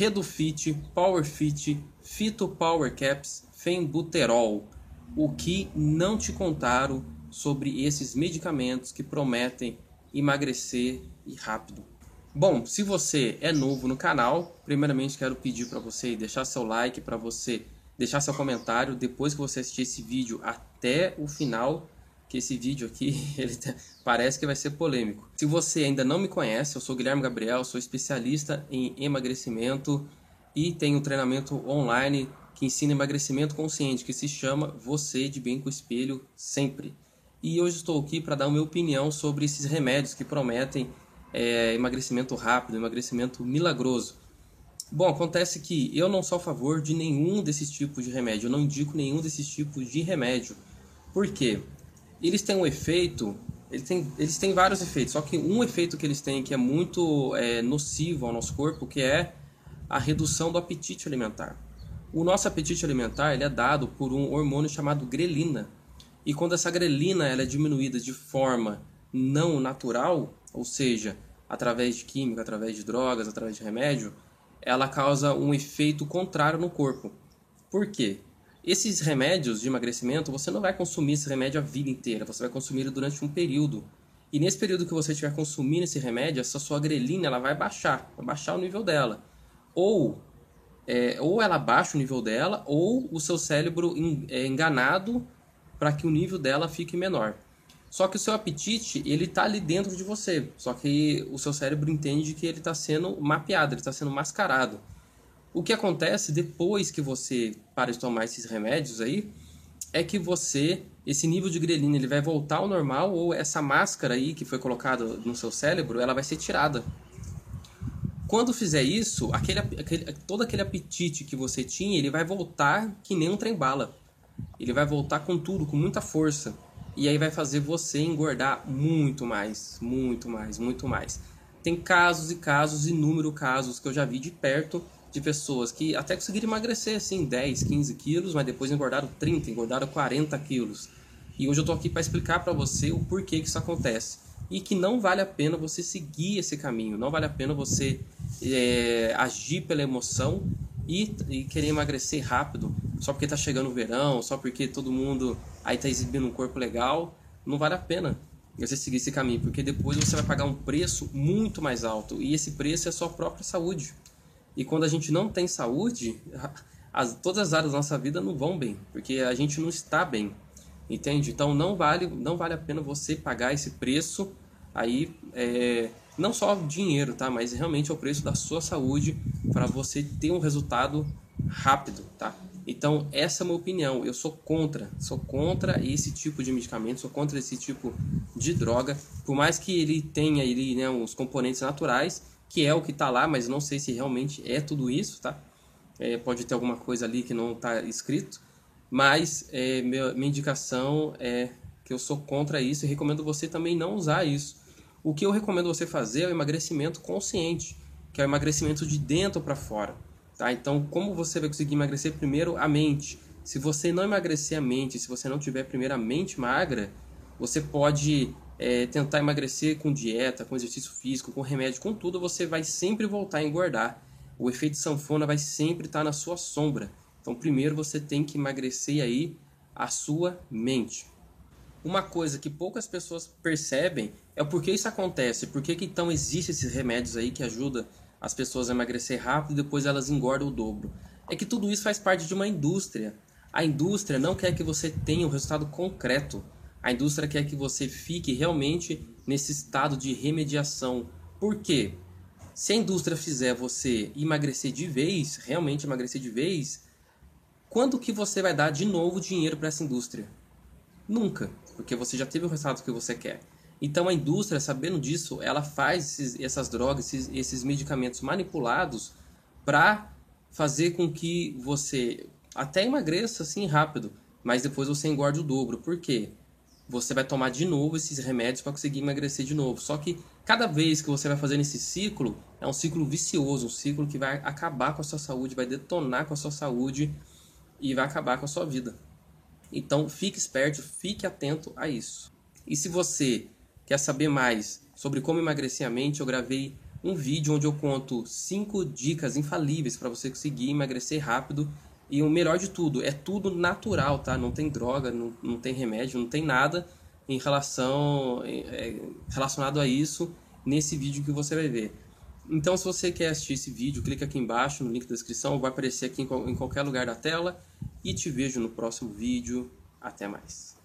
Redufit, Powerfit, Fito Power Caps, Fembuterol. O que não te contaram sobre esses medicamentos que prometem emagrecer e rápido. Bom, se você é novo no canal, primeiramente quero pedir para você deixar seu like, para você deixar seu comentário depois que você assistir esse vídeo até o final, que esse vídeo aqui ele tá, parece que vai ser polêmico. Se você ainda não me conhece, eu sou Guilherme Gabriel, sou especialista em emagrecimento e tenho um treinamento online que ensina emagrecimento consciente, que se chama Você de Bem com o Espelho Sempre. E hoje estou aqui para dar a minha opinião sobre esses remédios que prometem é, emagrecimento rápido, emagrecimento milagroso. Bom, acontece que eu não sou a favor de nenhum desses tipos de remédio, eu não indico nenhum desses tipos de remédio. Por quê? Eles têm um efeito, eles têm, eles têm vários efeitos, só que um efeito que eles têm que é muito é, nocivo ao nosso corpo, que é a redução do apetite alimentar. O nosso apetite alimentar ele é dado por um hormônio chamado grelina. E quando essa grelina ela é diminuída de forma não natural, ou seja, através de química, através de drogas, através de remédio, ela causa um efeito contrário no corpo. Por quê? Esses remédios de emagrecimento, você não vai consumir esse remédio a vida inteira, você vai consumir ele durante um período. E nesse período que você estiver consumindo esse remédio, essa sua grelina ela vai baixar, vai baixar o nível dela. Ou, é, ou ela baixa o nível dela, ou o seu cérebro é enganado para que o nível dela fique menor. Só que o seu apetite, ele tá ali dentro de você. Só que o seu cérebro entende que ele está sendo mapeado, ele está sendo mascarado. O que acontece depois que você para de tomar esses remédios aí, é que você, esse nível de grelina, ele vai voltar ao normal ou essa máscara aí que foi colocada no seu cérebro, ela vai ser tirada. Quando fizer isso, aquele, aquele, todo aquele apetite que você tinha, ele vai voltar que nem um trem-bala. Ele vai voltar com tudo, com muita força. E aí vai fazer você engordar muito mais, muito mais, muito mais. Tem casos e casos, inúmeros casos que eu já vi de perto de pessoas que até conseguiram emagrecer assim 10, 15 quilos, mas depois engordaram 30, engordaram 40 quilos. E hoje eu tô aqui para explicar para você o porquê que isso acontece. E que não vale a pena você seguir esse caminho, não vale a pena você é, agir pela emoção e, e querer emagrecer rápido só porque tá chegando o verão, só porque todo mundo aí tá exibindo um corpo legal, não vale a pena você seguir esse caminho, porque depois você vai pagar um preço muito mais alto e esse preço é a sua própria saúde. E quando a gente não tem saúde, as, todas as áreas da nossa vida não vão bem, porque a gente não está bem, entende? Então não vale, não vale a pena você pagar esse preço aí, é, não só dinheiro, tá? Mas realmente é o preço da sua saúde para você ter um resultado rápido, tá? Então, essa é a minha opinião. Eu sou contra, sou contra esse tipo de medicamento, sou contra esse tipo de droga. Por mais que ele tenha ali, né, uns componentes naturais, que é o que está lá, mas não sei se realmente é tudo isso, tá? É, pode ter alguma coisa ali que não está escrito, mas é, minha, minha indicação é que eu sou contra isso e recomendo você também não usar isso. O que eu recomendo você fazer é o emagrecimento consciente, que é o emagrecimento de dentro para fora. Tá? Então, como você vai conseguir emagrecer primeiro a mente? Se você não emagrecer a mente, se você não tiver primeiro a mente magra, você pode é, tentar emagrecer com dieta, com exercício físico, com remédio, com tudo, você vai sempre voltar a engordar. O efeito sanfona vai sempre estar na sua sombra. Então, primeiro você tem que emagrecer aí a sua mente. Uma coisa que poucas pessoas percebem é o porquê isso acontece, por que então existem esses remédios aí que ajudam as pessoas a emagrecer rápido e depois elas engordam o dobro. É que tudo isso faz parte de uma indústria. A indústria não quer que você tenha um resultado concreto. A indústria quer que você fique realmente nesse estado de remediação. Por quê? Se a indústria fizer você emagrecer de vez, realmente emagrecer de vez, quando que você vai dar de novo dinheiro para essa indústria? Nunca, porque você já teve o resultado que você quer. Então a indústria, sabendo disso, ela faz esses, essas drogas, esses, esses medicamentos manipulados para fazer com que você até emagreça assim rápido, mas depois você engorde o dobro. Por quê? Você vai tomar de novo esses remédios para conseguir emagrecer de novo. Só que cada vez que você vai fazendo esse ciclo, é um ciclo vicioso, um ciclo que vai acabar com a sua saúde, vai detonar com a sua saúde e vai acabar com a sua vida. Então fique esperto, fique atento a isso. E se você Quer saber mais sobre como emagrecer a mente? Eu gravei um vídeo onde eu conto 5 dicas infalíveis para você conseguir emagrecer rápido. E o melhor de tudo, é tudo natural, tá? Não tem droga, não, não tem remédio, não tem nada em relação é, relacionado a isso nesse vídeo que você vai ver. Então, se você quer assistir esse vídeo, clica aqui embaixo no link da descrição, vai aparecer aqui em qualquer lugar da tela. E te vejo no próximo vídeo. Até mais.